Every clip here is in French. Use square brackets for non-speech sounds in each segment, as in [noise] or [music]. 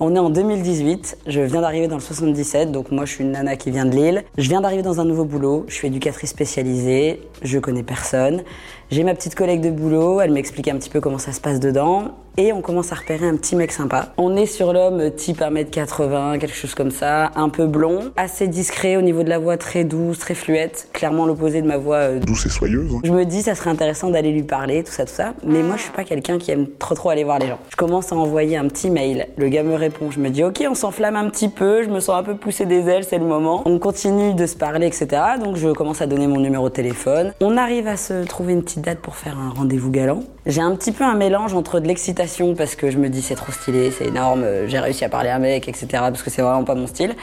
On est en 2018, je viens d'arriver dans le 77, donc moi je suis une nana qui vient de Lille. Je viens d'arriver dans un nouveau boulot, je suis éducatrice spécialisée, je connais personne. J'ai ma petite collègue de boulot, elle m'explique un petit peu comment ça se passe dedans, et on commence à repérer un petit mec sympa. On est sur l'homme type 1m80, quelque chose comme ça, un peu blond, assez discret au niveau de la voix, très douce, très fluette, clairement l'opposé de ma voix euh, douce et soyeuse. hein. je me dis, ça serait intéressant d'aller lui parler, tout ça, tout ça. Mais moi, je suis pas quelqu'un qui aime trop, trop aller voir les gens. Je commence à envoyer un petit mail. Le gars me répond. Je me dis, ok, on s'enflamme un petit peu. Je me sens un peu pousser des ailes, c'est le moment. On continue de se parler, etc. Donc, je commence à donner mon numéro de téléphone. On arrive à se trouver une petite date pour faire un rendez-vous galant. J'ai un petit peu un mélange entre de l'excitation parce que je me dis, c'est trop stylé, c'est énorme, euh, j'ai réussi à parler à un mec, etc. Parce que c'est vraiment pas mon style.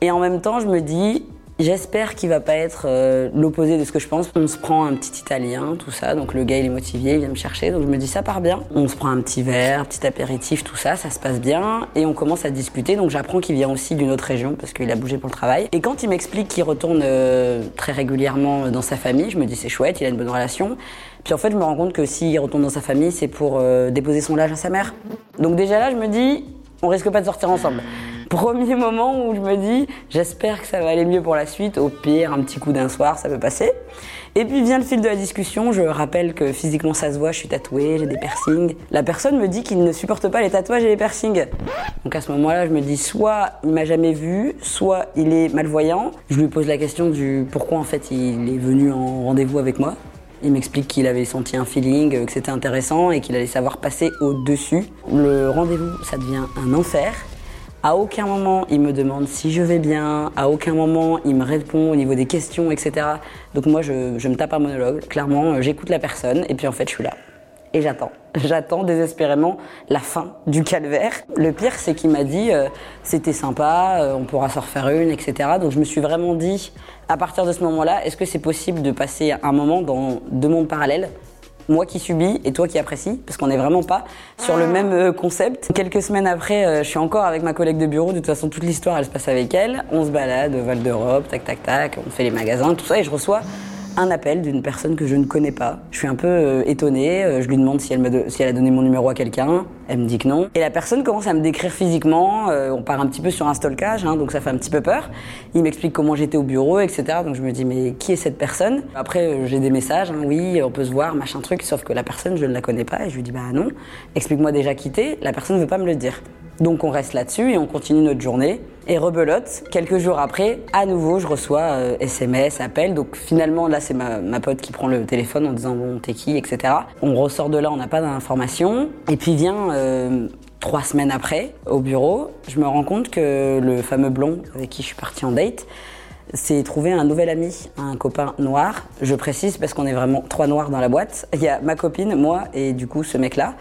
Et en même temps, je me dis, J'espère qu'il va pas être euh, l'opposé de ce que je pense. On se prend un petit italien, tout ça. Donc le gars il est motivé, il vient me chercher. Donc je me dis ça part bien. On se prend un petit verre, un petit apéritif, tout ça, ça se passe bien. Et on commence à discuter. Donc j'apprends qu'il vient aussi d'une autre région parce qu'il a bougé pour le travail. Et quand il m'explique qu'il retourne euh, très régulièrement dans sa famille, je me dis c'est chouette, il a une bonne relation. Puis en fait je me rends compte que s'il retourne dans sa famille, c'est pour euh, déposer son linge à sa mère. Donc déjà là je me dis on risque pas de sortir ensemble. [laughs] Premier moment où je me dis, j'espère que ça va aller mieux pour la suite. Au pire, un petit coup d'un soir, ça peut passer. Et puis vient le fil de la discussion. Je rappelle que physiquement ça se voit, je suis tatouée, j'ai des piercings. La personne me dit qu'il ne supporte pas les tatouages et les piercings. Donc à ce moment-là, je me dis soit il m'a jamais vu, soit il est malvoyant. Je lui pose la question du pourquoi en fait il est venu en rendez-vous avec moi. Il m'explique qu'il avait senti un feeling, euh, que c'était intéressant et qu'il allait savoir passer au-dessus. Le rendez-vous, ça devient un enfer. À aucun moment, il me demande si je vais bien. À aucun moment, il me répond au niveau des questions, etc. Donc moi, je, je me tape un monologue. Clairement, euh, j'écoute la personne et puis en fait, je suis là. Et j'attends. J'attends désespérément la fin du calvaire. Le pire, c'est qu'il m'a dit euh, c'était sympa, euh, on pourra s'en refaire une, etc. Donc je me suis vraiment dit, à partir de ce moment-là, est-ce que c'est possible de passer un moment dans deux mondes parallèles? Moi qui subis et toi qui apprécie, parce qu'on n'est vraiment pas sur le même euh, concept. Quelques semaines après, je suis encore avec ma collègue de bureau. De toute façon, toute l'histoire, elle se passe avec elle. On se balade, Val d'Europe, tac, tac, tac. On fait les magasins, tout ça, et je reçois un appel d'une personne que je ne connais pas. Je suis un peu euh, étonnée. euh, je lui demande si elle, a donné mon numéro à quelqu'un. Elle me dit que non. Et la personne commence à me décrire physiquement. euh, on part un petit peu sur un stalkage, hein, donc ça fait un petit peu peur. Il m'explique comment j'étais au bureau, etc. Donc je me dis, mais qui est cette personne? Après, j'ai des messages. hein, oui, on peut se voir, machin truc. Sauf que la personne, je ne la connais pas. Et je lui dis, bah non. Explique-moi déjà qui t'es. La personne ne veut pas me le dire. Donc on reste là-dessus et on continue notre journée. Et rebelote, quelques jours après, à nouveau, je reçois euh, SMS, appel. Donc finalement, là, c'est ma, pote qui prend le téléphone en disant bon, t'es qui, etc. On ressort de là, on n'a pas d'informations. Et puis vient euh, trois semaines après, au bureau, je me rends compte que le fameux blond avec qui je suis partie en date, s'est trouvé un nouvel ami, un copain noir. Je précise parce qu'on est vraiment trois noirs dans la boîte. Il y a ma copine, moi et du coup ce mec-là.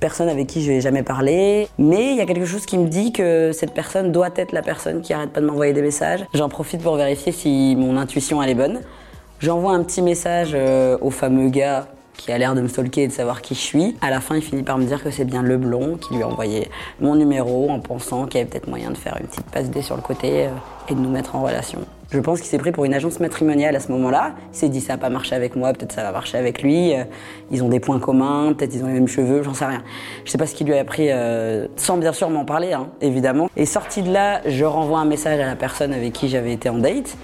Personne avec qui je n'ai jamais parlé, mais il y a quelque chose qui me dit que cette personne doit être la personne qui arrête pas de m'envoyer des messages. J'en profite pour vérifier si mon intuition elle est bonne. J'envoie un petit message euh, au fameux gars qui a l'air de me stalker et de savoir qui je suis. À la fin, il finit par me dire que c'est bien le blond qui lui a envoyé mon numéro en pensant qu'il y avait peut-être moyen de faire une petite passe D sur le côté euh, et de nous mettre en relation. Je pense qu'il s'est pris pour une agence matrimoniale à ce moment-là. Il s'est dit ça n'a pas marché avec moi, peut-être ça va marcher avec lui. Euh, Ils ont des points communs, peut-être ils ont les mêmes cheveux, j'en sais rien. Je sais pas ce qu'il lui a appris, euh, sans bien sûr m'en parler, hein, évidemment. Et sorti de là, je renvoie un message à la personne avec qui j'avais été en date.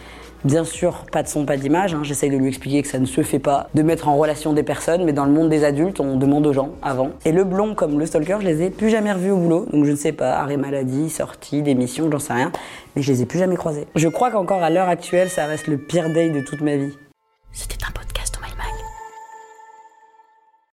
Bien sûr, pas de son, pas d'image. Hein. J'essaye de lui expliquer que ça ne se fait pas de mettre en relation des personnes, mais dans le monde des adultes, on demande aux gens avant. Et le blond comme le stalker, je les ai plus jamais revus au boulot. Donc je ne sais pas, arrêt maladie, sortie, démission, j'en sais rien. Mais je les ai plus jamais croisés. Je crois qu'encore à l'heure actuelle, ça reste le pire day de toute ma vie.